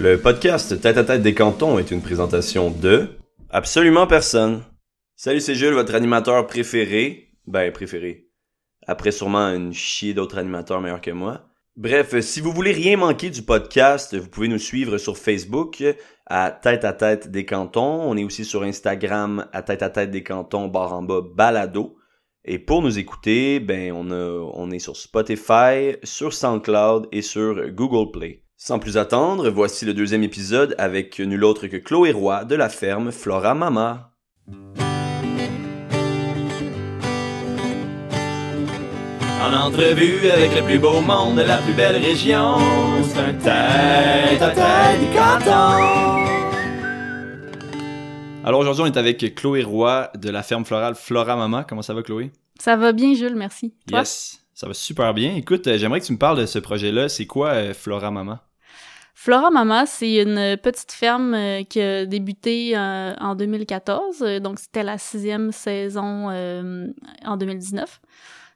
Le podcast Tête à tête des cantons est une présentation de absolument personne. Salut, c'est Jules, votre animateur préféré. Ben, préféré. Après sûrement une chier d'autres animateurs meilleurs que moi. Bref, si vous voulez rien manquer du podcast, vous pouvez nous suivre sur Facebook à Tête à tête des cantons. On est aussi sur Instagram à Tête à tête des cantons, barre en bas, balado. Et pour nous écouter, ben, on, a, on est sur Spotify, sur SoundCloud et sur Google Play. Sans plus attendre, voici le deuxième épisode avec nul autre que Chloé Roy de la ferme Flora Mama. En entrevue avec le plus beau monde de la plus belle région, c'est un tête à tête du canton. Alors aujourd'hui, on est avec Chloé Roy de la ferme florale Flora Mama. Comment ça va, Chloé? Ça va bien, Jules, merci. Toi? Yes, ça va super bien. Écoute, euh, j'aimerais que tu me parles de ce projet-là. C'est quoi euh, Flora Mama? Flora Mama, c'est une petite ferme euh, qui a débuté euh, en 2014, euh, donc c'était la sixième saison en 2019.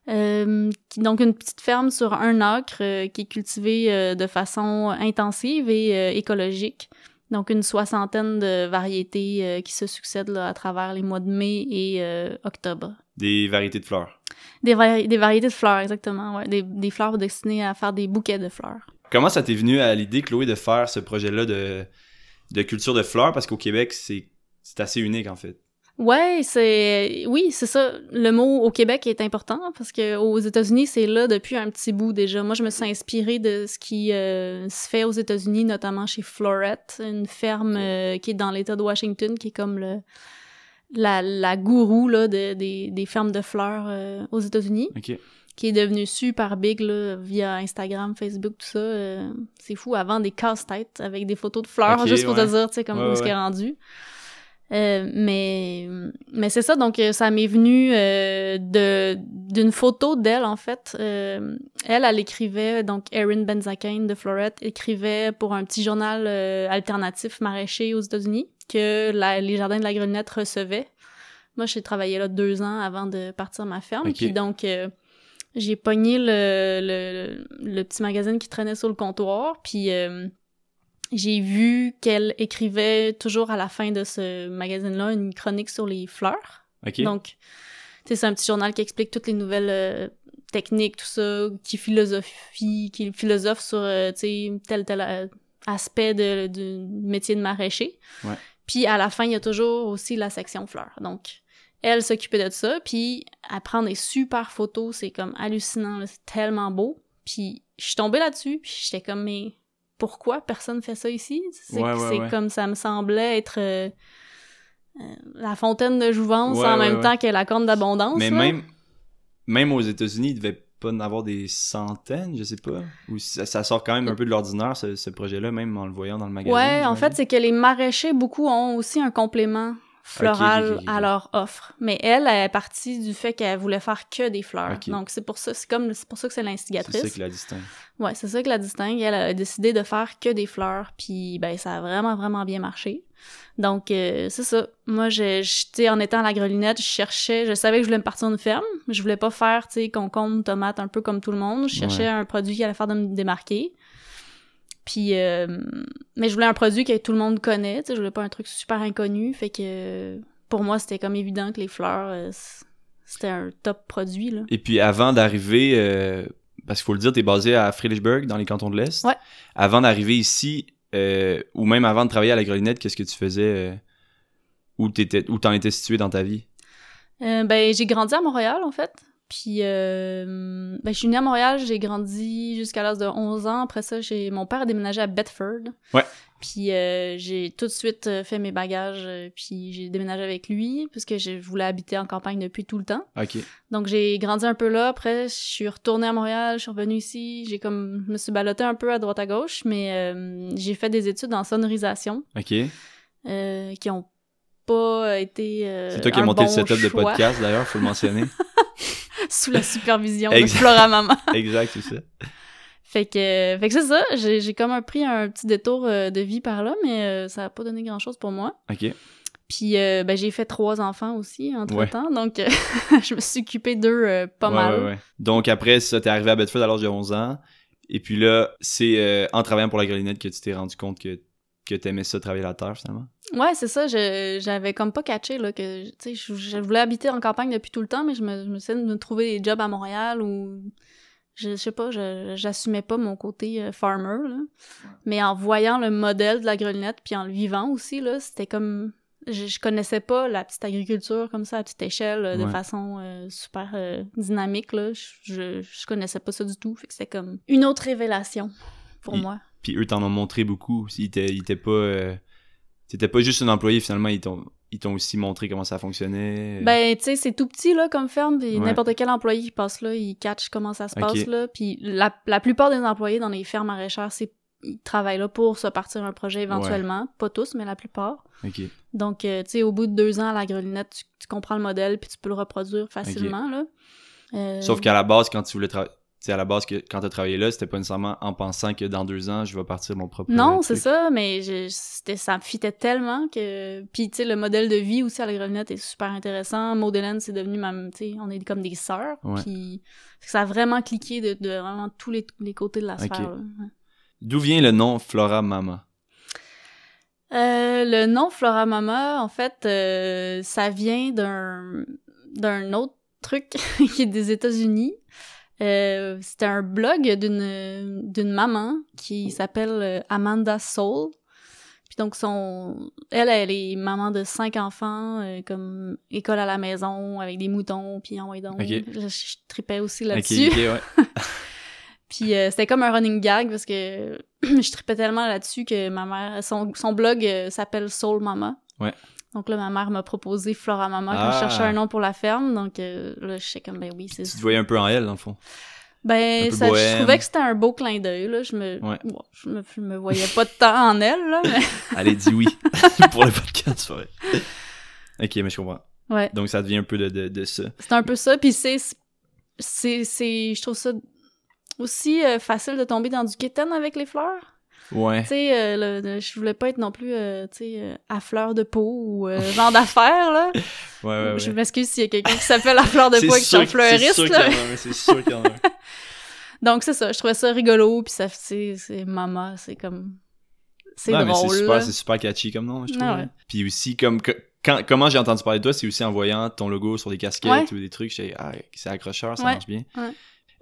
Euh, qui- donc une petite ferme sur un acre qui est cultivée de façon intensive et écologique. Donc une soixantaine de variétés qui se succèdent là, à travers les mois de mai et octobre. Des variétés de fleurs. Des, vari- des variétés de fleurs, exactement. Ouais. Des, des fleurs destinées à faire des bouquets de fleurs. Comment ça t'est venu à l'idée, Chloé, de faire ce projet-là de, de culture de fleurs? Parce qu'au Québec, c'est assez unique, en fait. Ouais, c'est oui, c'est ça. Le mot au Québec est important parce que aux États-Unis, c'est là depuis un petit bout déjà. Moi, je me suis inspirée de ce qui euh, se fait aux États-Unis, notamment chez Florette, une ferme euh, qui est dans l'État de Washington, qui est comme le la, la gourou là, de- des, des fermes de fleurs euh, aux États-Unis. Qui est devenue super big là, via Instagram, Facebook, tout ça. euh, c'est fou, avant des casse-têtes avec des photos de fleurs, Ok, juste pour ouais. te dire, tu sais, comme Ouais, où est-ce ouais. qu'elle est rendu. Euh, mais mais c'est ça donc euh, ça m'est venu euh, de d'une photo d'elle en fait Euh, elle elle écrivait donc Erin Benzakein de Florette écrivait pour un petit journal euh, alternatif maraîcher aux États-Unis que la- les jardins de la Grenette recevaient moi j'ai travaillé là deux ans avant de partir ma ferme Ok. puis donc euh, j'ai pogné le, le, le petit magazine qui traînait sur le comptoir puis euh, j'ai vu qu'elle écrivait toujours à la fin de ce magazine-là une chronique sur les fleurs. OK. Donc, c'est un petit journal qui explique toutes les nouvelles euh, techniques, tout ça, qui philosophie, qui philosophe sur, euh, tel tel euh, aspect de, du métier de maraîcher. Ouais. Puis à la fin, il y a toujours aussi la section fleurs. Donc, elle s'occupait de ça, puis elle prend des super photos, c'est comme hallucinant, c'est tellement beau. Puis je suis tombée là-dessus, puis j'étais comme, mais pourquoi personne fait ça ici? C'est Ouais, ouais, c'est ouais. comme ça me semblait être euh, euh, la fontaine de jouvence en même temps que la corne d'abondance. Mais là. même, même aux États-Unis, il devait pas en avoir des centaines, je sais pas. Ou ça, ça sort quand même un peu de l'ordinaire, ce, ce projet-là, même en le voyant dans le magasin. Ouais, en fait, c'est que les maraîchers, beaucoup, ont aussi un complément floral Ok, ok, ok, ok. à leur offre. Mais elle, elle est partie du fait qu'elle voulait faire que des fleurs. Donc, c'est pour ça, c'est comme, c'est pour ça que c'est C'est l'instigatrice. ça qui la distingue. Ouais, c'est ça que la distingue. Elle a décidé de faire que des fleurs, puis ben ça a vraiment vraiment bien marché. Donc euh, c'est ça. Moi, sais, en étant à la grelinette, je cherchais, je savais que je voulais me partir d'une ferme. Je voulais pas faire, tu sais, concombre, tomate, un peu comme tout le monde. Je cherchais Ouais. un produit qui allait faire de me démarquer. Puis, euh, mais je voulais un produit que tout le monde connaît. Tu sais, je voulais pas un truc super inconnu. Fait que pour moi, c'était comme évident que les fleurs, euh, c'était un top produit là. Et puis avant d'arriver, euh, parce qu'il faut le dire, t'es basé à Friedrichsburg, dans les cantons de l'Est. Ouais. Avant d'arriver ici, euh, ou même avant de travailler à la Grelinette, qu'est-ce que tu faisais Où t'étais, où t'en étais situé dans ta vie? Ben, j'ai grandi à Montréal, en fait. Puis, euh, ben, je suis née à Montréal, j'ai grandi jusqu'à l'âge de 11 ans. Après ça, j'ai mon père a déménagé à Bedford. Ouais. Puis, euh, j'ai tout de suite euh, fait mes bagages, euh, puis j'ai déménagé avec lui, puisque je voulais habiter en campagne depuis tout le temps. Ok. Donc, j'ai grandi un peu là. Après, je suis retournée à Montréal, je suis revenue ici. J'ai comme, je me suis ballottée un peu à droite à gauche, mais euh, j'ai fait des études en sonorisation, Ok. euh, qui ont pas été euh, C'est toi qui as monté bon le setup de podcast, d'ailleurs, faut le mentionner. sous la supervision de. Flora Maman. exact, c'est ça. Fait que, fait que c'est ça, j'ai j'ai comme un pris un petit détour euh, de vie par là, mais euh, ça a pas donné grand-chose pour moi. Ok. Puis euh, ben, j'ai fait trois enfants aussi entre-temps, donc euh, je me suis occupée d'eux euh, pas Ouais, mal. ouais. Donc après ça, t'es arrivé à Bedford à l'âge de 11 ans. Et puis là, c'est euh, en travaillant pour la Grelinette que tu t'es rendu compte que que t'aimais ça travailler la terre finalement? Ouais, c'est ça, je- j'avais comme pas catché, là, que, tu sais, je, je voulais habiter en campagne depuis tout le temps, mais je me, je me suis de me trouver des jobs à Montréal ou, je, je sais pas, je- j'assumais pas mon côté euh, farmer, là. Mais en voyant le modèle de la grelinette, puis en le vivant aussi, là, c'était comme, je, je connaissais pas la petite agriculture comme ça, à petite échelle, euh, de Ouais. façon euh, super euh, dynamique, là. Je, je, je connaissais pas ça du tout, fait que c'était comme une autre révélation pour moi. Puis eux t'en ont montré beaucoup. Ils étaient, pas. euh, T'étais pas juste un employé finalement, ils t'ont, ils t'ont aussi montré comment ça fonctionnait. Ben, tu sais, c'est tout petit, là, comme ferme, puis Ouais. n'importe quel employé qui passe là, il catch comment ça se passe, là. Puis la, la plupart des employés dans les fermes maraîchères, c'est ils travaillent là pour se partir un projet éventuellement. Pas tous, mais la plupart. Ok. Donc, euh, tu sais, au bout de deux ans à la grelinette, tu, tu comprends le modèle, puis tu peux le reproduire facilement, là. Euh, Sauf qu'à la base, quand tu voulais travailler. Tu sais, à la base, que, quand t'as travaillé là, c'était pas nécessairement en pensant que dans deux ans, je vais partir mon propre. Non, c'est ça, mais je, c'était, ça me fitait tellement que... Puis, tu sais, le modèle de vie aussi à la grelinette est super intéressant. Maud c'est devenu ma... Tu sais, on est comme des sœurs. Ouais. Puis, ça a vraiment cliqué de, de vraiment tous les, les côtés de la sphère. Ouais. D'où vient le nom Flora Mama? Euh, le nom Flora Mama, en fait, euh, ça vient d'un d'un autre truc qui est des États-Unis. Euh, C'était un blog d'une d'une maman qui s'appelle euh, Amanda Soul. Puis donc son elle elle est maman de cinq enfants euh, comme école à la maison avec des moutons puis en donc Ok. je, je tripais aussi là-dessus. ok, ouais. Puis euh, c'était comme un running gag parce que je tripais tellement là-dessus que ma mère, son, son blog euh, s'appelle Soul Mama. Ouais. Donc là, ma mère m'a proposé Flora Mama quand Ah. je cherchais un nom pour la ferme. Donc euh, là, je sais comme, ben oui, c'est Tu te voyais un peu en elle, dans le fond. Ben, ça, je trouvais que c'était un beau clin d'œil, là. Je me, Ouais. bon, je me, je me voyais pas de temps en elle, là. mais- Allez, dis oui pour le podcast, vrai. Ok, mais je comprends. Ouais. Donc ça devient un peu de, de, de ça. C'est un peu ça. Puis c'est, c'est, c'est, je trouve ça aussi euh, facile de tomber dans du kitten avec les fleurs. Ouais. Tu sais, euh, je voulais pas être non plus, euh, tu sais, euh, à fleur de peau ou euh, genre d'affaires, là. Ouais, ouais, ouais. Je m'excuse s'il y a quelqu'un qui s'appelle à fleur de peau et qui sont que- c'est sûr qu'il y en a, mais c'est sûr qu'il y en a. Donc, c'est ça. Je trouvais ça rigolo, puis ça, c'est, c'est maman, c'est comme... C'est drôle, c'est super, c'est super catchy comme nom, je trouve. Ah ouais. Puis aussi, comme que- quand, comment j'ai entendu parler de toi, c'est aussi en voyant ton logo sur des casquettes Ouais. ou des trucs. J'étais, ah, c'est accrocheur, ça Ouais, marche bien. ouais.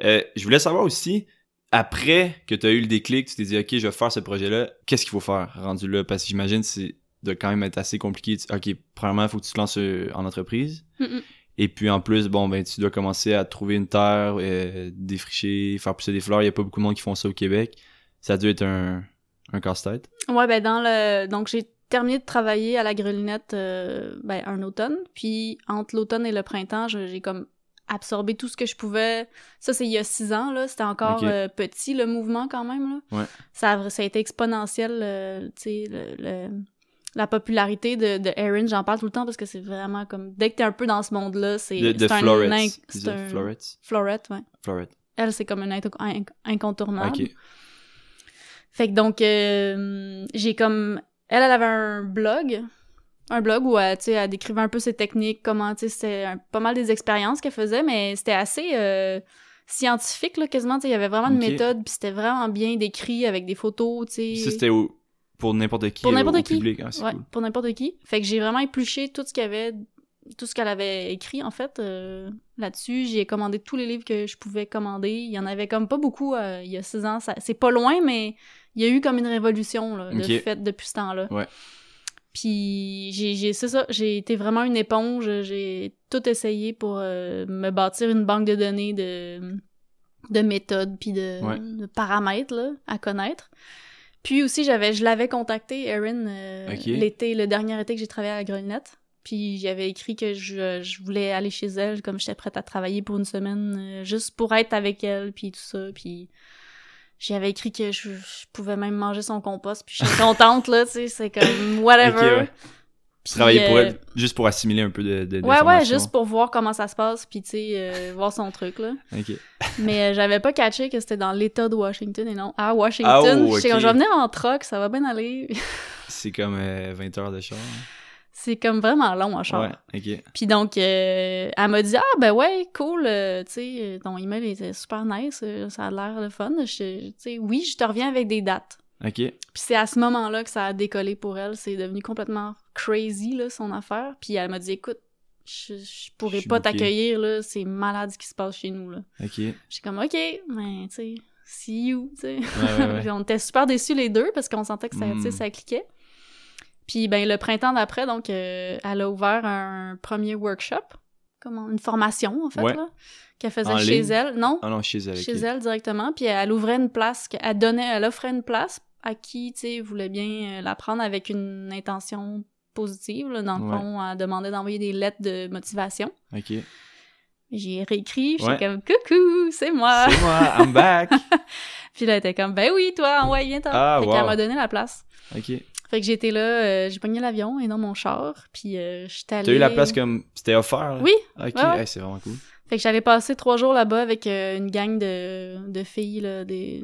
Euh, je voulais savoir aussi, après que tu as eu le déclic, tu t'es dit, OK, je vais faire ce projet-là, qu'est-ce qu'il faut faire rendu là? Parce que j'imagine que c'est de quand même être assez compliqué. OK, premièrement, il faut que tu te lances euh, en entreprise. Mm, mm. Et puis en plus, bon, ben tu dois commencer à trouver une terre, euh, défricher, faire pousser des fleurs. Il y a pas beaucoup de monde qui font ça au Québec. Ça a dû être un, un casse-tête. Ouais, ben dans le... Donc, j'ai terminé de travailler à la grelinette euh, ben, un automne. Puis, entre l'automne et le printemps, j'ai comme absorbé tout ce que je pouvais. Ça, c'est il y a six ans, là. C'était encore euh, petit, le mouvement, quand même, là. Ouais. Ça a, ça a été exponentiel, euh, tu sais, le, le- la popularité de, de Erin. J'en parle tout le temps parce que c'est vraiment comme... Dès que t'es un peu dans ce monde-là, c'est De, de c'est un... C'est. Florets? Florette, ouais. Floret. Elle, c'est comme un inc- incontournable. Ok. Fait que donc, euh, j'ai comme... Elle, elle avait un blog, un blog où elle, sais, elle décrivait un peu ses techniques, comment, tu sais, c'était pas mal des expériences qu'elle faisait, mais c'était assez euh, scientifique, là, quasiment, tu sais, il y avait vraiment une Ok. méthode, puis c'était vraiment bien décrit avec des photos, tu sais. c'était au- pour n'importe qui. Pour n'importe qui. public. Ouais, cool. pour n'importe qui. Fait que j'ai vraiment épluché tout ce qu'il y avait, tout ce qu'elle avait écrit, en fait, euh, là-dessus. J'ai commandé tous les livres que je pouvais commander. Il y en avait comme pas beaucoup euh, il y a six ans. Ça- C'est pas loin, mais il y a eu comme une révolution, là, de fait depuis ce temps-là. Ouais. Puis j'ai, c'est ça, j'ai été vraiment une éponge. J'ai tout essayé pour euh, me bâtir une banque de données de, de méthodes puis de, Ouais. de paramètres là, à connaître. Puis aussi, j'avais, je l'avais contacté, Erin, euh, l'été, le dernier été que j'ai travaillé à la Grelinette. Puis j'avais écrit que je, je voulais aller chez elle, comme j'étais prête à travailler pour une semaine, euh, juste pour être avec elle, puis tout ça. Puis j'avais écrit que je, je pouvais même manger son compost, puis je suis contente, là, tu sais, c'est comme whatever. Ouais. Puis, Travailler pour euh, elle, juste pour assimiler un peu de, de Ouais, ouais, juste pour voir comment ça se passe, puis tu sais, euh, voir son truc, là. Ok. Mais euh, j'avais pas catché que c'était dans l'État de Washington et non à Washington. Ah, oh, je venir en truck, ça va bien aller. C'est comme euh, 20 heures de char. C'est comme vraiment long en char. Ouais, ok. Puis donc, euh, elle m'a dit, ah ben ouais, cool, euh, tu sais, ton email était super nice, euh, ça a l'air le fun. Je- Tu sais, oui, je te reviens avec des dates. Ok. Puis c'est à ce moment-là que ça a décollé pour elle. C'est devenu complètement crazy, là, son affaire. Puis elle m'a dit, écoute, je, je pourrais pas t'accueillir, là. C'est malade ce qui se passe chez nous, là. Ok. J'étais comme, OK, mais tu sais, see you, tu sais. Ouais, ouais, on était super déçus les deux parce qu'on sentait que ça, tu sais, Mm. ça cliquait. Puis ben le printemps d'après, donc euh, elle a ouvert un premier workshop, comment une formation en fait Ouais. là, qu'elle faisait En chez ligne? elle, non, Ah non, chez elle. chez elle directement. Puis elle ouvrait une place, elle donnait, elle offrait une place à qui tu sais voulait bien euh, la prendre avec une intention positive. Là, dans le Ouais. fond, elle demandait d'envoyer des lettres de motivation. Ok. J'ai réécrit, j'étais Ouais. comme coucou, c'est moi. C'est moi, I'm back. Puis là, elle était comme, ben oui, toi, envoie, viens, toi. Ah, fait wow. qu'elle m'a donné la place. Ok. Fait que j'étais là, euh, j'ai pogné l'avion et non mon char, puis euh, j'étais allée... T'as eu la place comme. C'était offert, là? Oui. Ok, Ouais, ouais. hey, c'est vraiment cool. Fait que j'allais passer trois jours là-bas avec euh, une gang de, de filles, là, des...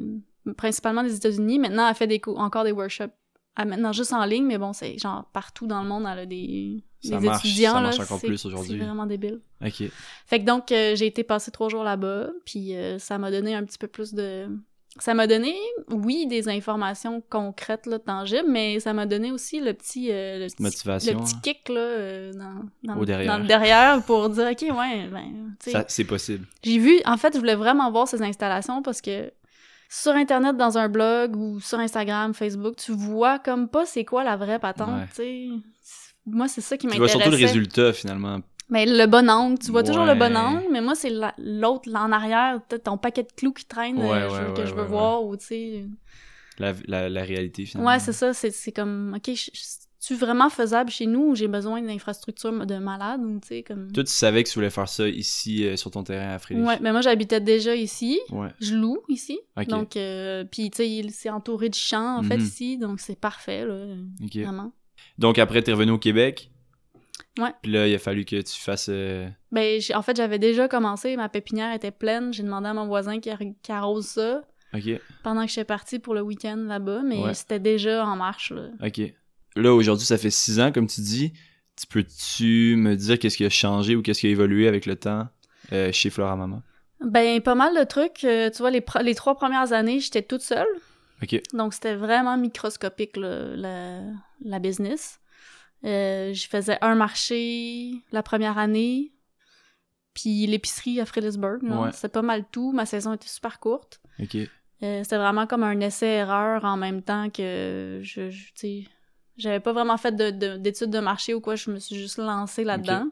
principalement des États-Unis. Maintenant, elle fait des encore des workshops. Elle, maintenant, juste en ligne, mais bon, c'est genre partout dans le monde, elle a des, Ça des marche, étudiants. ça là, marche encore plus aujourd'hui. C'est vraiment débile. Ok. Fait que donc, euh, j'ai été passer trois jours là-bas, puis ça m'a donné un petit peu plus de... Ça m'a donné, oui, des informations concrètes, là, tangibles, mais ça m'a donné aussi le petit, euh, le petit, Motivation, le petit hein. kick, là, euh, dans, derrière. dans le derrière pour dire, OK, ouais, ben, c'est possible. j'ai vu, en fait, je voulais vraiment voir ces installations parce que sur Internet, dans un blog ou sur Instagram, Facebook, tu vois comme pas c'est quoi la vraie patente, Ouais. tu sais. Moi, c'est ça qui Tu vois m'intéressait. surtout le résultat, finalement. Mais le bon angle, tu vois toujours le bon angle, mais moi, c'est la- l'autre, là, en arrière, peut-être ton paquet de clous qui traîne, Ouais, euh, ouais, que je veux voir, ou tu sais. La, la, la réalité, finalement. Ouais, c'est ça, c'est comme, OK, je- je- c'est-tu vraiment faisable chez nous ou j'ai besoin d'une infrastructure de malade, ou tu sais, comme. Toi, tu savais que tu voulais faire ça ici, euh, sur ton terrain à Frédéric. Ouais, mais moi, j'habitais déjà ici. Ouais. Je loue ici. Ok. Donc, euh, puis tu sais, il- c'est entouré de champs, en fait, Mhm. ici, donc c'est parfait, là, vraiment. Donc, après, t'es revenu au Québec. Ouais. Puis là, il a fallu que tu fasses. euh, Ben, en fait, j'avais déjà commencé, ma pépinière était pleine, j'ai demandé à mon voisin qui, arr- qui arrose ça pendant que j'étais partie pour le week-end là-bas, mais Ouais. c'était déjà en marche, là. Ok. Là, aujourd'hui, ça fait six ans, comme tu dis. Tu peux-tu me dire qu'est-ce qui a changé ou qu'est-ce qui a évolué avec le temps euh, chez Flora Maman? Ben, pas mal de trucs. euh, tu vois, les, les trois premières années, j'étais toute seule. Ok. Donc, c'était vraiment microscopique, là, la, la business. Euh, je faisais un marché la première année, puis l'épicerie à Fredericksburg. Ouais. C'était pas mal tout. Ma saison était super courte. Ok. Euh, c'était vraiment comme un essai-erreur en même temps que je, je- tu sais, j'avais pas vraiment fait de- de- d'études de, marché ou quoi, je me suis juste lancée là-dedans.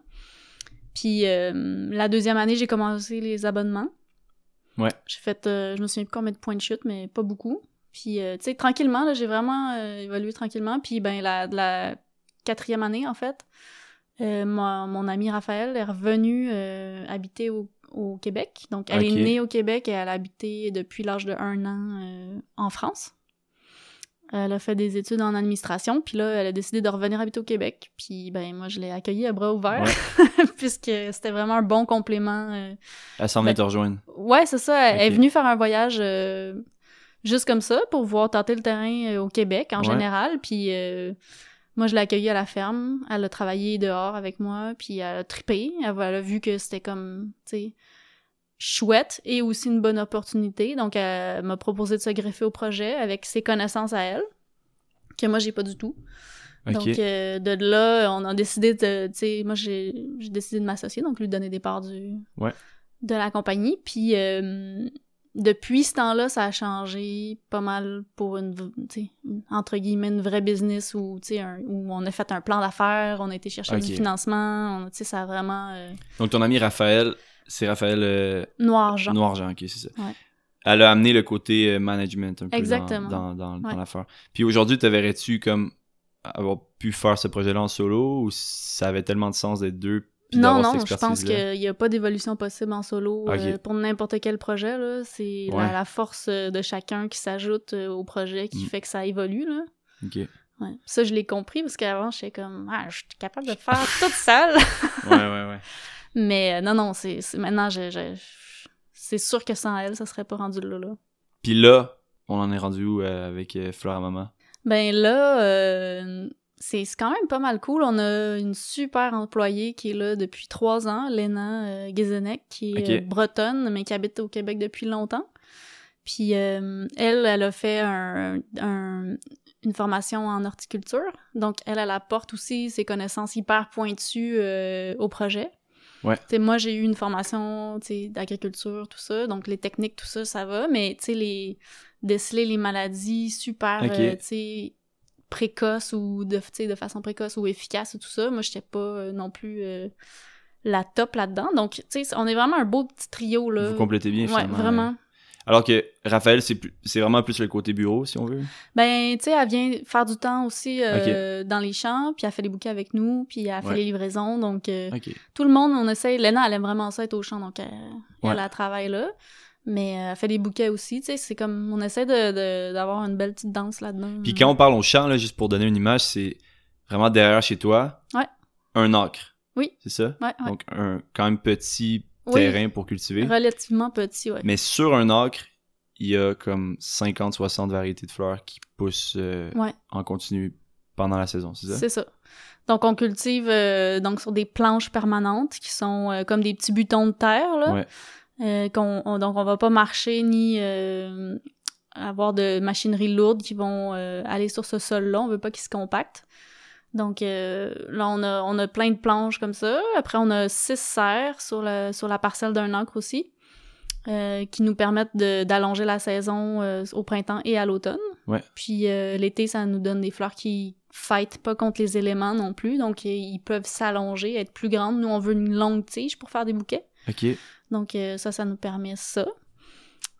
Puis euh, la deuxième année, j'ai commencé les abonnements. Ouais. J'ai fait, euh, je me souviens plus combien de points de chute, mais pas beaucoup. Puis, euh, tu sais, tranquillement, là, j'ai vraiment euh, évolué tranquillement. Puis, ben, la, la quatrième année, en fait, euh, mon, mon ami Raphaël est revenu euh, habiter au, au Québec. Donc, elle est née au Québec et elle a habité depuis l'âge de un an euh, en France. Elle a fait des études en administration, puis là, elle a décidé de revenir habiter au Québec. Puis, ben, moi, je l'ai accueillie à bras ouverts, puisque c'était vraiment un bon complément. euh, Elle s'en vient Ben- te rejoindre. Ouais, c'est ça. Elle est venue faire un voyage juste comme ça pour voir tenter le terrain au Québec en Ouais. général. Puis moi, je l'ai accueillie à la ferme. Elle a travaillé dehors avec moi, puis elle a trippé. Elle, elle a vu que c'était comme, tu sais, chouette et aussi une bonne opportunité. Donc, elle m'a proposé de se greffer au projet avec ses connaissances à elle, que moi, j'ai pas du tout. Donc, euh, de là, on a décidé de. Tu sais, moi, j'ai j'ai décidé de m'associer, donc lui donner des parts du, Ouais. de la compagnie. Puis, euh, depuis ce temps-là, ça a changé pas mal pour une, entre guillemets, une vraie business où, un- où on a fait un plan d'affaires, on a été chercher du financement, on- ça a vraiment. euh, Donc, ton ami Raphaël, c'est Raphaël euh, noir-genre. Noirjean, ok, c'est ça. Ouais. Elle a amené le côté euh, management un peu Exactement. dans, dans, dans, Ouais. dans l'affaire. Puis aujourd'hui, te verrais-tu comme avoir pu faire ce projet-là en solo ou ça avait tellement de sens d'être deux Non, non, je pense qu'il n'y a pas d'évolution possible en solo euh, pour n'importe quel projet. C'est Ouais. la, la force euh, de chacun qui s'ajoute euh, au projet qui Mm. fait que ça évolue. Là. Ok. Ouais. Ça, je l'ai compris parce qu'avant, j'étais comme, ah, je suis capable de faire toute seule. Ouais, ouais, ouais. Mais euh, non, non, c'est maintenant, c'est sûr que sans elle, ça serait pas rendu là. là. Puis là, on en est rendu où euh, avec Fleur à maman? Ben là, c'est quand même pas mal cool. On a une super employée qui est là depuis trois ans, Léna euh, qui est euh, bretonne, mais qui habite au Québec depuis longtemps. Puis euh, elle, elle a fait un, un- une formation en horticulture. Donc, elle, elle apporte aussi ses connaissances hyper pointues euh, au projet. Ouais. Tu sais, moi, j'ai eu une formation d'agriculture, tout ça. Donc, les techniques, tout ça, ça va. Mais, tu sais, les déceler les maladies super, Ok. euh, précoces ou de, de façon précoce ou efficace et tout ça, moi, j'étais pas euh, non plus euh, la top là-dedans. Donc, tu sais, on est vraiment un beau petit trio, là. Vous complétez bien, Ouais, finalement. vraiment. Alors que Raphaël, c'est plus- c'est vraiment plus le côté bureau, si on veut. Ben, tu sais, elle vient faire du temps aussi euh, dans les champs, puis elle fait les bouquets avec nous, puis elle fait Ouais. les livraisons. Donc, euh, tout le monde, on essaie. Lena, elle aime vraiment ça être au champ, donc elle, Ouais. elle, elle travaille là. Mais euh, elle fait des bouquets aussi, tu sais. C'est comme, on essaie de- de- d'avoir une belle petite danse là-dedans. Puis quand on parle au champ, là, juste pour donner une image, c'est vraiment derrière chez toi. Ouais. Un acre. Oui. C'est ça? Ouais, ouais. Donc, un quand même petit Oui. terrain pour cultiver. Relativement petit, ouais. Mais sur un acre, il y a comme 50-60 variétés de fleurs qui poussent euh, Ouais. en continu pendant la saison, c'est ça? C'est ça. Donc, on cultive euh, donc sur des planches permanentes qui sont euh, comme des petits butons de terre, là. Euh, qu'on, on- donc, on va pas marcher ni euh, avoir de machinerie lourde qui vont euh, aller sur ce sol-là. On veut pas qu'il se compacte. Donc, euh, là, on a, on a plein de planches comme ça. Après, on a six serres sur, le, sur la parcelle d'un acre aussi. euh, qui nous permettent d'allonger la saison euh, au printemps et à l'automne. Ouais. Puis euh, l'été, ça nous donne des fleurs qui fightent pas contre les éléments non plus, donc ils peuvent s'allonger, être plus grandes. Nous, on veut une longue tige pour faire des bouquets. OK. Donc euh, ça, ça nous permet ça.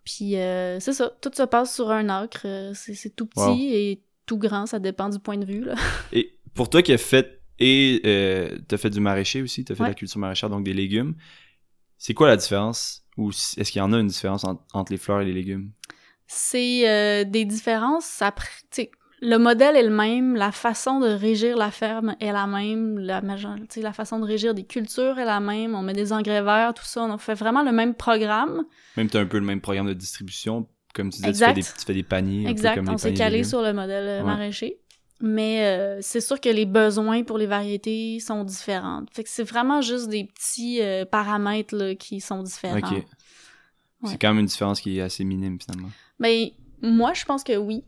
Puis euh, c'est ça, tout se passe sur un acre. euh, C'est tout petit Wow. et tout grand, ça dépend du point de vue. Là. Et pour toi qui as fait et euh, t'as fait du maraîcher aussi, t'as fait de la culture maraîchère, donc des légumes, c'est quoi la différence? Ou est-ce qu'il y en a une différence en- entre les fleurs et les légumes? C'est euh, des différences. Après, le modèle est le même, la façon de régir la ferme est la même, la, tu façon de régir des cultures est la même. On met des engrais verts, tout ça. On fait vraiment le même programme. Même t'as un peu le même programme de distribution, comme tu disais, tu fais, des, tu fais des paniers. un peu Exact, comme les on s'est calé sur le modèle euh, Ouais. maraîcher. Mais euh, c'est sûr que les besoins pour les variétés sont différents. Fait que c'est vraiment juste des petits euh, paramètres là, qui sont différents. Ok. Ouais. C'est quand même une différence qui est assez minime finalement. Mais moi, je pense que oui.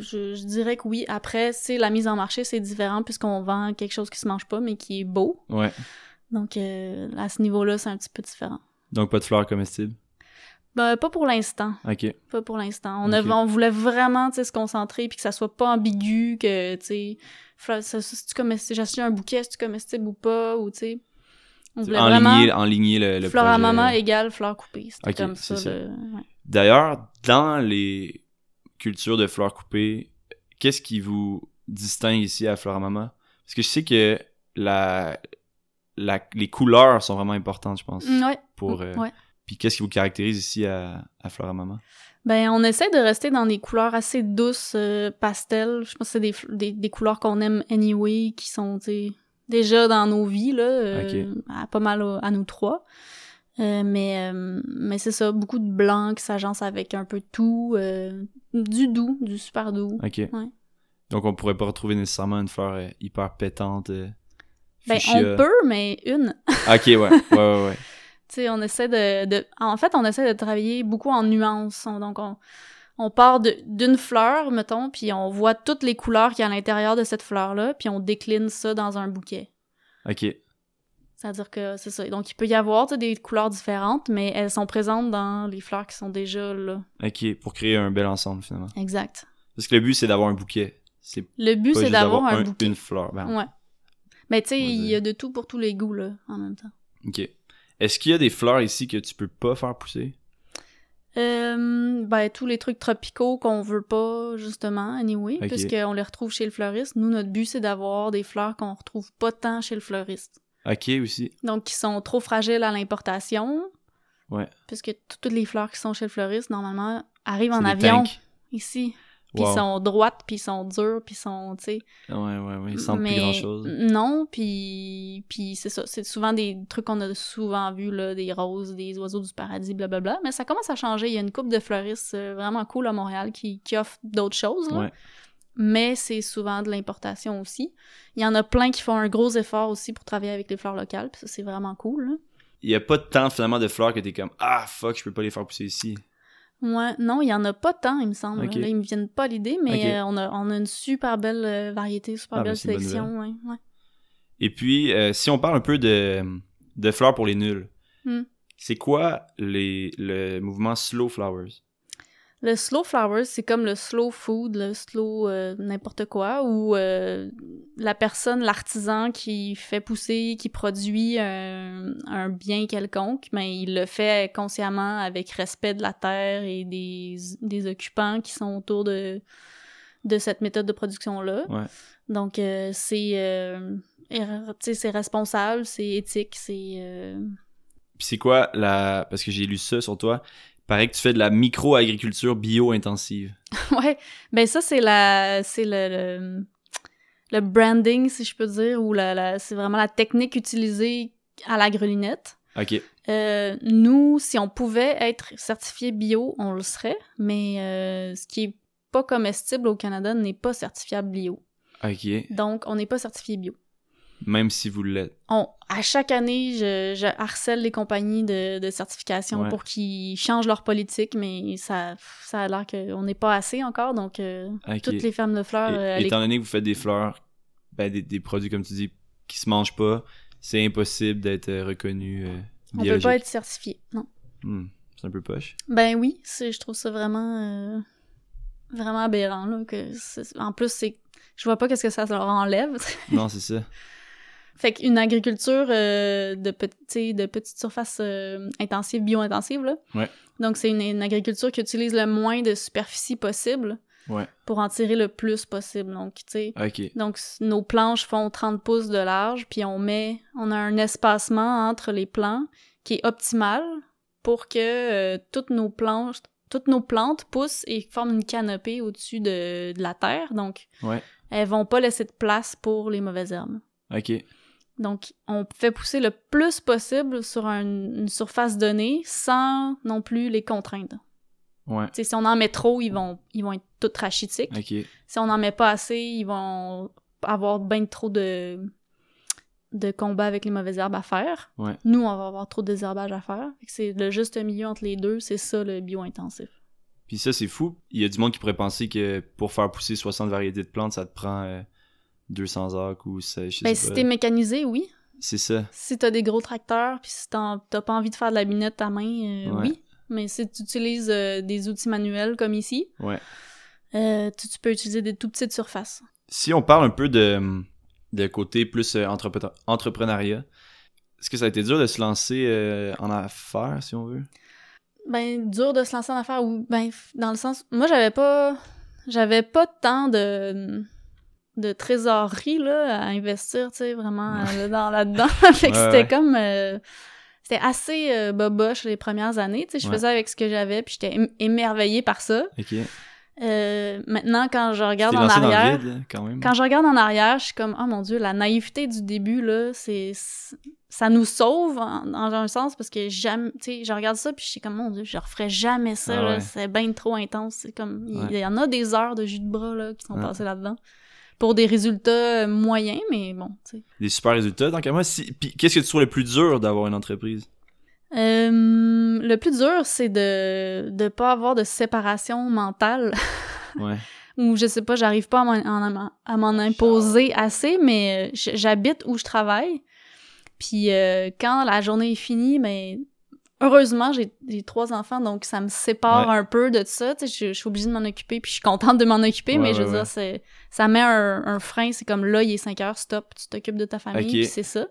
Je, je dirais que oui. Après, c'est la mise en marché, c'est différent puisqu'on vend quelque chose qui se mange pas mais qui est beau. Ouais. Donc euh, à ce niveau-là, c'est un petit peu différent. Donc pas de fleurs comestibles? Ben, pas pour l'instant. Ok. Pas pour l'instant. On, voulait vraiment tu se concentrer puis que ça soit pas ambigu, que, tu sais, fleur- ça- ça- c'est-tu comestible, j'ai acheté un bouquet, c'est-tu comestible ou pas, ou tu sais. On voulait vraiment. Enligner, enligner le, le fleur à maman égale fleur coupée. C'était comme ça. ça. le- ouais. D'ailleurs, dans les cultures de fleurs coupées, qu'est-ce qui vous distingue ici à Fleur à Maman? Parce que je sais que la, la, les couleurs sont vraiment importantes, je pense. Mm, Ouais. Pour, euh, ouais. Puis qu'est-ce qui vous caractérise ici à, à Fleur à Maman? Ben, on essaie de rester dans des couleurs assez douces, euh, pastel. Je pense que c'est des, des, des couleurs qu'on aime anyway, qui sont, déjà dans nos vies, là. euh, à- pas mal à nous trois. Euh, mais euh, mais c'est ça, beaucoup de blanc qui s'agence avec un peu de tout. euh, du doux, du super doux. Ok. Donc on pourrait pas retrouver nécessairement une fleur hyper pétante. Ben, on peut, mais une. Ah, Ok, ouais. Ouais, ouais, ouais. Tu sais, on essaie de, de... En fait, on essaie de travailler beaucoup en nuances. On- Donc, on, on part d'une fleur, mettons, puis on voit toutes les couleurs qu'il y a à l'intérieur de cette fleur-là, puis on décline ça dans un bouquet. Ok. C'est-à-dire que c'est ça. Donc, il peut y avoir des couleurs différentes, mais elles sont présentes dans les fleurs qui sont déjà là. Ok, pour créer un bel ensemble finalement. Exact. Parce que le but c'est d'avoir un bouquet. C'est Le but, c'est d'avoir un, bouquet. une fleur. Ben, Ouais. Mais tu sais, il y a de tout pour tous les goûts, là, en même temps. Ok. Est-ce qu'il y a des fleurs ici que tu peux pas faire pousser? Euh, ben, tous les trucs tropicaux qu'on veut pas, justement, anyway, Ok. puisqu'on les retrouve chez le fleuriste. Nous, notre but, c'est d'avoir des fleurs qu'on retrouve pas tant chez le fleuriste. Ok aussi. Donc, qui sont trop fragiles à l'importation. Ouais. Puisque toutes les fleurs qui sont chez le fleuriste, normalement, arrivent en avion, tanks. ici. Puis Wow. sont droites, puis sont dures, puis sont, tu sais... Ouais, ouais, ouais. Ils sentent mais plus grand chose. Non, puis puis c'est ça, c'est souvent des trucs qu'on a souvent vus là, des roses, des oiseaux du paradis, blablabla. Mais ça commence à changer. Il y a une couple de fleuristes euh, vraiment cool à Montréal qui, qui offrent d'autres choses. là. Ouais. Mais c'est souvent de l'importation aussi. Il y en a plein qui font un gros effort aussi pour travailler avec les fleurs locales, puis ça c'est vraiment cool. là. Il y a pas tant finalement de fleurs que t'es comme Ah fuck, je peux pas les faire pousser ici. Ouais, non, il y en a pas tant, il me semble. Là, ils me viennent pas l'idée, mais euh, on, a, on a une super belle euh, variété, super Ah, ben, belle sélection. Ouais, ouais. Et puis, euh, si on parle un peu de, de fleurs pour les nuls, Hmm. c'est quoi les, le mouvement Slow Flowers? Le slow flowers, c'est comme le slow food, le slow euh, n'importe quoi, où euh, la personne, l'artisan qui fait pousser, qui produit un, un bien quelconque, mais il le fait consciemment avec respect de la terre et des, des occupants qui sont autour de, de cette méthode de production-là. Ouais. Donc, euh, c'est c'est responsable, c'est éthique, c'est... Puis c'est quoi la... Parce que j'ai lu ça sur toi. Paraît que tu fais de la micro-agriculture bio-intensive. Ouais, ben ça c'est la c'est le, le le branding si je peux dire ou la, la c'est vraiment la technique utilisée à la grelinette. OK. Euh, nous, si on pouvait être certifié bio, on le serait, mais euh, ce qui est pas comestible au Canada n'est pas certifiable bio. OK. Donc, on n'est pas certifié bio. Même si vous l'êtes. On, à chaque année, je, je harcèle les compagnies de, de certification Ouais. pour qu'ils changent leur politique, mais ça, ça a l'air qu'on n'est pas assez encore, donc euh, toutes les fermes de fleurs, Et- euh, les étant donné que vous faites des fleurs, ben, des, des produits, comme tu dis, qui se mangent pas, c'est impossible d'être euh, reconnu euh, On peut pas être certifié, non. Hmm, c'est un peu poche. Ben oui, je trouve ça vraiment, vraiment aberrant, là, que en plus, c'est, je vois pas qu'est-ce que ça leur enlève. non, c'est ça. fait qu'une agriculture euh, de, petit, de petite surface euh, intensive, bio-intensive, là. Ouais. Donc, c'est une, une agriculture qui utilise le moins de superficie possible Ouais. pour en tirer le plus possible. Donc, tu sais. Donc, nos planches font 30 pouces de large, puis on met, on a un espacement entre les plants qui est optimal pour que euh, toutes nos planches, toutes nos plantes poussent et forment une canopée au-dessus de, de la terre. Donc, Ouais. elles vont pas laisser de place pour les mauvaises herbes. OK. Donc, on fait pousser le plus possible sur un- une surface donnée sans non plus les contraindre. Ouais. Si on en met trop, ils vont, ils vont être toutes rachitiques si on n'en met pas assez, ils vont avoir bien trop de de combats avec les mauvaises herbes à faire. Ouais. Nous, on va avoir trop de désherbage à faire. C'est le juste milieu entre les deux, c'est ça le bio-intensif. Puis ça, c'est fou. Il y a du monde qui pourrait penser que pour faire pousser 60 variétés de plantes, ça te prend euh, 200 heures ou ça, je sais Ben, si pas. t'es mécanisé, oui. C'est ça. Si t'as des gros tracteurs, puis si t'as pas envie de faire de la binette à main, euh, Ouais. oui. Mais si tu utilises euh, des outils manuels comme ici, Ouais. euh, tu, tu peux utiliser des tout petites surfaces. Si on parle un peu de, de côté plus entrepre- entrepreneuriat, est-ce que ça a été dur de se lancer en affaires, si on veut? Ben, dur de se lancer en affaires ou ben dans le sens moi j'avais pas j'avais pas tant de de trésorerie là à investir, tu sais vraiment euh, dans là-dedans. fait que Ouais, c'était comme euh, c'était assez euh, boboche les premières années, tu sais je faisais avec ce que j'avais puis j'étais ém- émerveillée par ça. Euh, maintenant quand je regarde en arrière, le vide, là, quand même. quand je regarde en arrière, je suis comme oh mon dieu, la naïveté du début là, c'est ça nous sauve en- dans un sens parce que jamais, tu sais, je regarde ça puis je suis comme mon dieu, je referais jamais ça, Ah ouais. c'est bien trop intense, c'est comme il Ouais. y en a des heures de jus de bras là qui sont Ouais. passées là-dedans pour des résultats euh, moyens mais bon, tu sais. Des super résultats, qu'à moi. Si... Puis qu'est-ce que tu trouves le plus dur d'avoir une entreprise? Euh, le plus dur, c'est de de pas avoir de séparation mentale Ouais. ou je sais pas, j'arrive pas à m'en- imposer assez, mais euh, j'habite où je travaille. Puis euh, quand la journée est finie, ben heureusement j'ai trois enfants, donc ça me sépare Ouais. un peu de ça. Tu sais, je, je suis obligée de m'en occuper, puis je suis contente de m'en occuper, Ouais, mais je veux ouais. dire, c'est ça met un, un frein. C'est comme là, il est 5 heures, stop, tu t'occupes de ta famille, Ok. puis c'est ça.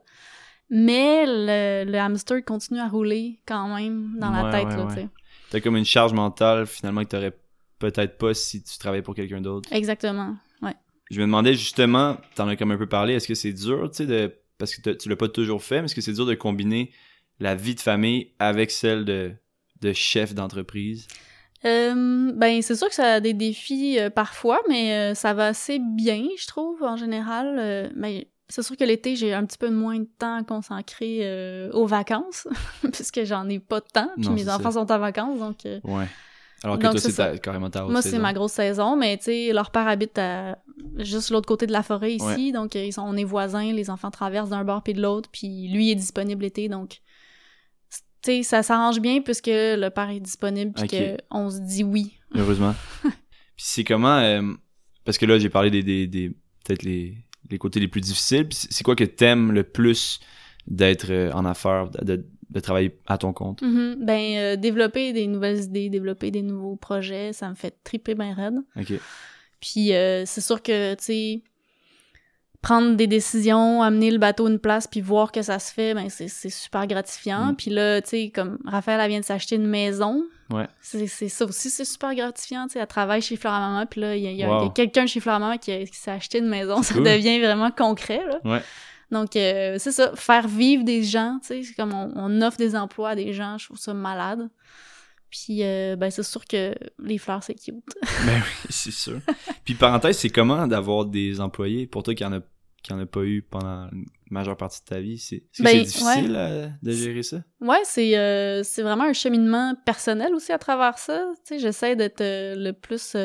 Mais le, le hamster continue à rouler quand même dans la tête, là, tu sais. T'as comme une charge mentale, finalement, que t'aurais peut-être pas si tu travaillais pour quelqu'un d'autre. Exactement. Ouais. Je me demandais justement, t'en as comme un peu parlé, est-ce que c'est dur, tu sais, de... parce que tu l'as pas toujours fait, mais est-ce que c'est dur de combiner la vie de famille avec celle de, de chef d'entreprise? Euh, ben, c'est sûr que ça a des défis euh, parfois, mais euh, ça va assez bien, je trouve, en général. Ben, c'est sûr que l'été, j'ai un petit peu moins de temps à consacrer euh, aux vacances, puisque j'en ai pas de temps, puis Non, mes enfants ça. sont en vacances, donc... Ouais. Alors que Donc, toi, c'est carrément ta moi, c'est ma grosse saison, mais tu sais, leur père habite à juste l'autre côté de la forêt ici, Ouais. donc ils sont, on est voisins, les enfants traversent d'un bord puis de l'autre, puis lui est disponible l'été, donc tu sais, ça s'arrange bien puisque le père est disponible puis qu'on se dit oui. Heureusement. Puis c'est comment euh, parce que là j'ai parlé des, des, des peut-être les, les côtés les plus difficiles. C'est quoi que t'aimes le plus d'être euh, en affaires, de, de, travailler à ton compte? Mhm. Ben, euh, développer des nouvelles idées, développer des nouveaux projets, ça me fait triper bien raide. Ok. Puis euh, c'est sûr que, tu sais, prendre des décisions, amener le bateau à une place, puis voir que ça se fait, ben c'est c'est super gratifiant. Mm. Puis là, tu sais, comme Raphaël, elle vient de s'acheter une maison. Ouais. C'est ça aussi, c'est super gratifiant, tu sais. Elle travaille chez Fleur à Maman, puis là, il y a, Wow. quelqu'un chez Fleur à Maman qui, s'est acheté une maison. Ça Cool. devient vraiment concret, là. Ouais. Donc, euh, c'est ça, faire vivre des gens, tu sais, c'est comme on, on offre des emplois à des gens, je trouve ça malade. Puis, euh, ben, c'est sûr que les fleurs, c'est cute. Ben oui, c'est sûr. Puis parenthèse, c'est comment d'avoir des employés? Pour toi qui en a qui en a pas eu pendant une majeure partie de ta vie? C'est Ben, difficile euh, de gérer ça? Ouais, c'est euh, c'est vraiment un cheminement personnel aussi à travers ça. Tu sais, j'essaie d'être euh, le plus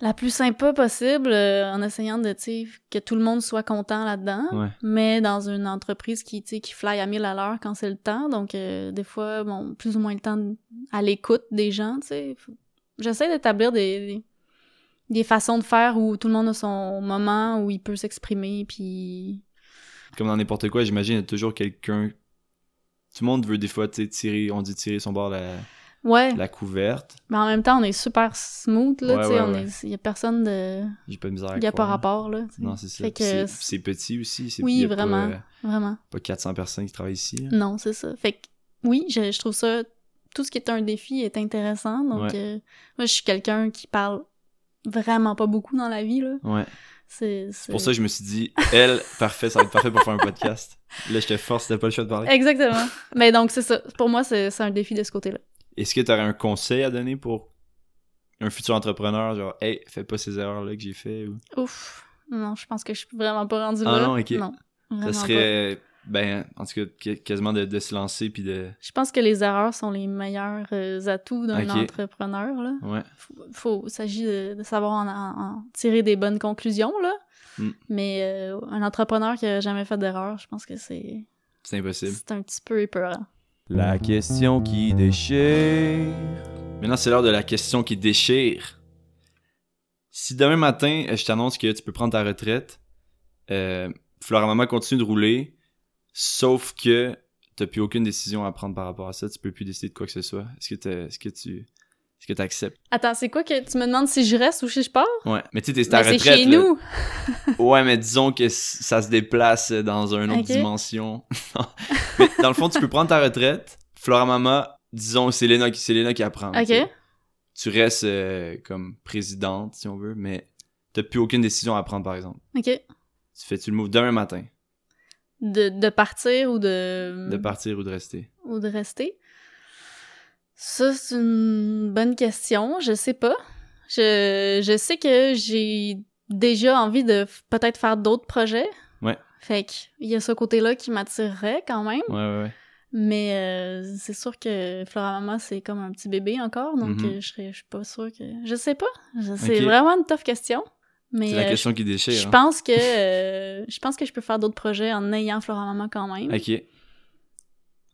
la plus sympa possible euh, en essayant de que tout le monde soit content là-dedans. Ouais. Mais dans une entreprise qui qui fly à mille à l'heure quand c'est le temps, donc euh, des fois bon plus ou moins le temps à l'écoute des gens. Tu sais, Faut- j'essaie d'établir des, des des façons de faire où tout le monde a son moment où il peut s'exprimer puis Comme dans n'importe quoi, j'imagine il y a toujours quelqu'un tout le monde veut des fois tirer, on dit tirer son bord la, ouais la couverte. Mais en même temps, on est super smooth, là, Ouais, tu sais, ouais. Il y a personne de... J'ai pas de misère Il y a pas croire. rapport, là. Non, c'est ça. Que... c'est- petit aussi. Oui, a vraiment. Pas, euh, Vraiment. pas 400 personnes qui travaillent ici. là. Non, c'est ça. Fait que, oui, je, je trouve ça... Tout ce qui est un défi est intéressant, donc... Euh, moi, je suis quelqu'un qui parle vraiment pas beaucoup dans la vie, là. Ouais. C'est... Pour ça que je me suis dit, elle, parfait, ça va être parfait pour faire un podcast. Là, je te force, t'as pas le choix de parler. Exactement. Mais donc, c'est ça. Pour moi, c'est un défi de ce côté-là. Est-ce que tu aurais un conseil à donner pour un futur entrepreneur, genre, hey, fais pas ces erreurs-là que j'ai fait ou... Ouf. Non, je pense que je suis vraiment pas rendue Ah là. non, ok. Non, Ça pas. serait, ben, en tout cas, qu- quasiment de, de se lancer puis de. Je pense que les erreurs sont les meilleurs euh, atouts d'un entrepreneur, là. Ouais. faut, s'agit de, de savoir en, en- en tirer des bonnes conclusions là Mm. mais euh, un entrepreneur qui a jamais fait d'erreur je pense que c'est C'est impossible. c'est un petit peu épeurant La question qui déchire. Maintenant, c'est l'heure de la question qui déchire. Si demain matin, euh, je t'annonce que tu peux prendre ta retraite, euh, Flora Maman continue de rouler, sauf que t'as plus aucune décision à prendre par rapport à ça, tu peux plus décider de quoi que ce soit. Est-ce que est-ce que tu est-ce que t'acceptes attends c'est quoi que tu me demandes si je reste ou si je pars? Ouais, mais tu sais, t'es Ben, retraite. c'est chez là. nous Ouais, mais disons que ça se déplace dans une autre dimension. mais dans le fond, tu peux prendre ta retraite. Flora Mama, disons, c'est Léna qui, c'est Léna qui apprend. Ok. Tu restes euh, comme présidente, si on veut, mais t'as plus aucune décision à prendre, par exemple. ok Tu fais-tu le move demain matin, de, de partir ou de de partir ou de rester? ou de rester? Ça c'est une bonne question je sais pas je, je sais que j'ai déjà envie de peut-être faire d'autres projets Ouais. fait que il y a ce côté là qui m'attirerait quand même Ouais, ouais, ouais. Mais euh, c'est sûr que Flora Mama, c'est comme un petit bébé encore, donc Mhm. euh, je serais, je suis pas sûre que... Je sais pas. C'est vraiment une tough question. C'est la euh, question qui déchire. je hein. pense que euh, je pense que je peux faire d'autres projets en ayant Flora Mama quand même. Ok.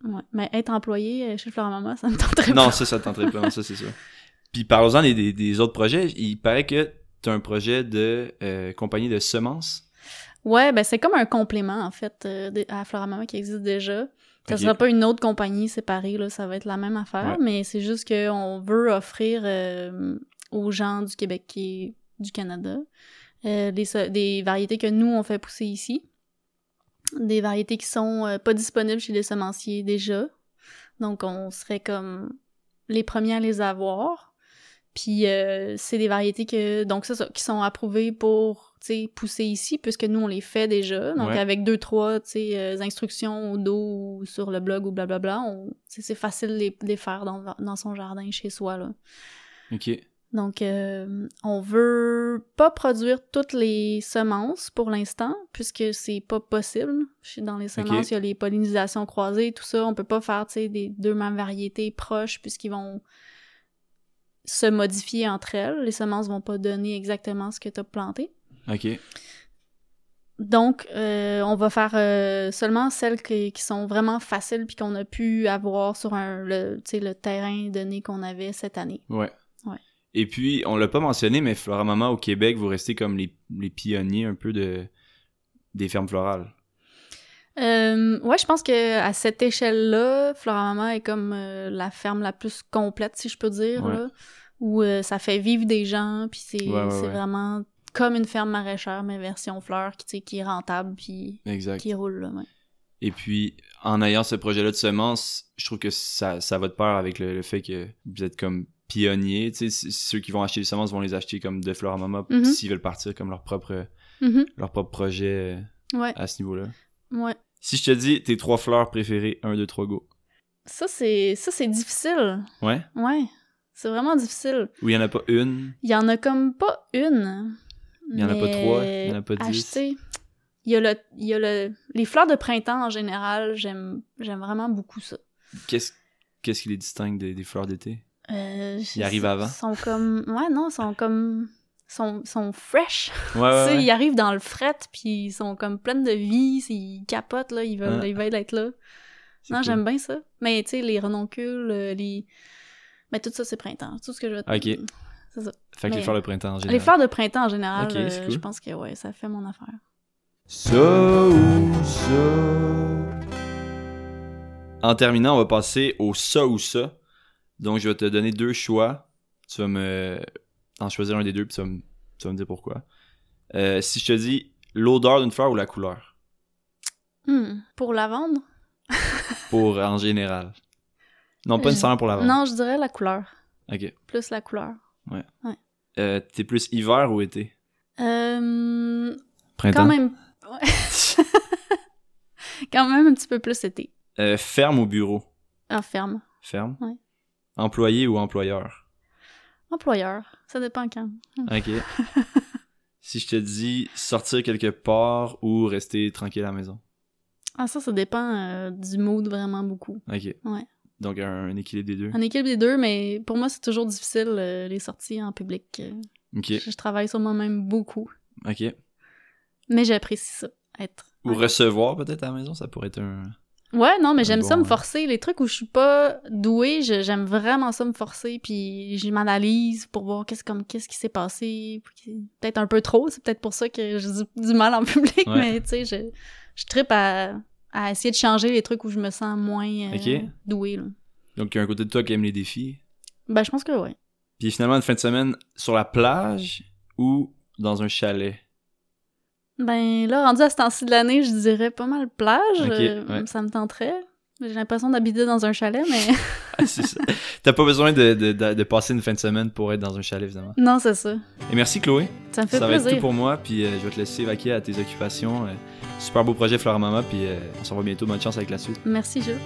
Ouais. Mais être employé euh, chez Flora Mama, ça me tenterait Non, pas. ça, ça te tenterait pas, non, ça, c'est sûr. Puis parlons-en des, des, des autres projets. Il paraît que t'as un projet de euh, compagnie de semences. Ouais, ben c'est comme un complément en fait euh, à Flora Mama qui existe déjà. Ça Ok. sera pas une autre compagnie séparée, là, ça va être la même affaire, Ouais. mais c'est juste qu'on veut offrir euh, aux gens du Québec et du Canada euh, des variétés que nous, on fait pousser ici. Des variétés qui sont euh, pas disponibles chez les semenciers déjà. Donc, on serait comme les premiers à les avoir. Puis, euh, c'est des variétés que, donc, ça, qui sont approuvées pour, pousser ici, puisque nous, on les fait déjà. Donc, Ouais. avec deux, trois, euh, instructions au dos ou sur le blog ou blablabla, on, c'est facile de les, faire dans, dans son jardin, chez soi, là. Ok. Donc, euh, on veut pas produire toutes les semences pour l'instant, puisque c'est pas possible. Dans les semences, il y a les pollinisations croisées, tout ça. On peut pas faire, tu sais, des deux mêmes variétés proches, puisqu'ils vont se modifier entre elles. Les semences vont pas donner exactement ce que tu as planté. Ok. Donc, euh, on va faire euh, seulement celles qui, qui sont vraiment faciles puis qu'on a pu avoir sur un, le, tu sais, le terrain donné qu'on avait cette année. Ouais. Et puis, on l'a pas mentionné, mais Floramama au Québec, vous restez comme les, les pionniers un peu de des fermes florales. Euh, ouais, je pense que à cette échelle-là, Floramama est comme euh, la ferme la plus complète, si je peux dire, Ouais. là, où euh, ça fait vivre des gens, puis c'est Ouais, ouais, vraiment comme une ferme maraîchère, mais version fleur, qui, qui est rentable, puis qui roule, là. Et puis, en ayant ce projet-là de semences, je trouve que ça, ça va de pair avec le, le fait que vous êtes comme pionniers. Tu sais, ceux qui vont acheter les semences vont les acheter comme de Floramama Mhm. s'ils veulent partir comme leur propre, Mhm. leur propre projet euh, Ouais, à ce niveau-là. ouais. Si je te dis tes trois fleurs préférées, 1, 2, 3, go. Ça, c'est ça c'est difficile. Ouais? Ouais, c'est vraiment difficile. Ou il y en a pas une? Il y en a comme pas une. Il y en a pas trois, il y en a pas dix? acheter- Il y a le, il y a le, les fleurs de printemps en général, j'aime, j'aime vraiment beaucoup ça. Qu'est-ce qu'est-ce qui les distingue des, des fleurs d'été? Euh, Ils arrivent avant? sont comme, ouais non, sont comme, sont, sont fresh. Ouais, ouais, ils arrivent dans le fret puis ils sont comme pleines de vie, ils capotent là, ils veulent, ils veulent être là. Non, cool. j'aime bien ça. Mais tu sais, les renoncules, euh, les, mais tout ça c'est printemps, tout ce que je veux. Ok. C'est ça. Fait que les fleurs de printemps en général. Les fleurs de printemps en général, euh, cool. je pense que ouais, ça fait mon affaire. Ça ou ça? En terminant, on va passer au ça ou ça. Donc, je vais te donner deux choix. Tu vas me en choisir un des deux, puis tu vas me, tu vas me dire pourquoi. Euh, si je te dis l'odeur d'une fleur ou la couleur? Hmm, Pour la vendre? Pour en général. Non, pas nécessairement pour la vente. Non, je dirais la couleur. Ok. Plus la couleur. Euh, T'es plus hiver ou été? Euh, Printemps. quand même. ouais. quand même un petit peu plus été. Euh, ferme ou bureau? En ferme. Ferme? Ouais. Employé ou employeur? Employeur. Ça dépend quand. Ok. si je te dis sortir quelque part ou rester tranquille à la maison? Ah, ça, ça dépend euh, du mood vraiment beaucoup. Ok. Ouais. Donc un, un équilibre des deux? En équipe des deux, mais pour moi, c'est toujours difficile euh, les sorties en public. Euh, Ok. Je, je travaille sur moi-même beaucoup. Ok. Mais j'apprécie ça, être. Ou recevoir peut-être à la maison, ça pourrait être un. Ouais, non, mais Un j'aime ça me forcer. Les trucs où je suis pas douée, j'aime vraiment ça me forcer, puis je m'analyse pour voir qu'est-ce comme qu'est-ce qui s'est passé. Peut-être un peu trop, c'est peut-être pour ça que j'ai du, du mal en public, Ouais. mais tu sais, je, je trippe à, à essayer de changer les trucs où je me sens moins euh, douée. Là. Donc il y a un côté de toi qui aime les défis? Ben, je pense que ouais. Puis finalement, une fin de semaine sur la plage ou dans un chalet? Ben là, rendu à ce temps-ci de l'année, je dirais pas mal plage. Euh, ouais. Ça me tenterait. J'ai l'impression d'habiter dans un chalet, mais Ah, c'est ça. T'as pas besoin de, de, de- de passer une fin de semaine pour être dans un chalet, évidemment. non, c'est ça. Et merci Chloé. Ça me fait ça va être plaisir. tout pour moi, puis euh, je vais te laisser vaquer à tes occupations. Euh, super beau projet Fleur Mama, puis on se revoit bientôt. Bonne chance avec la suite. Merci, Jules.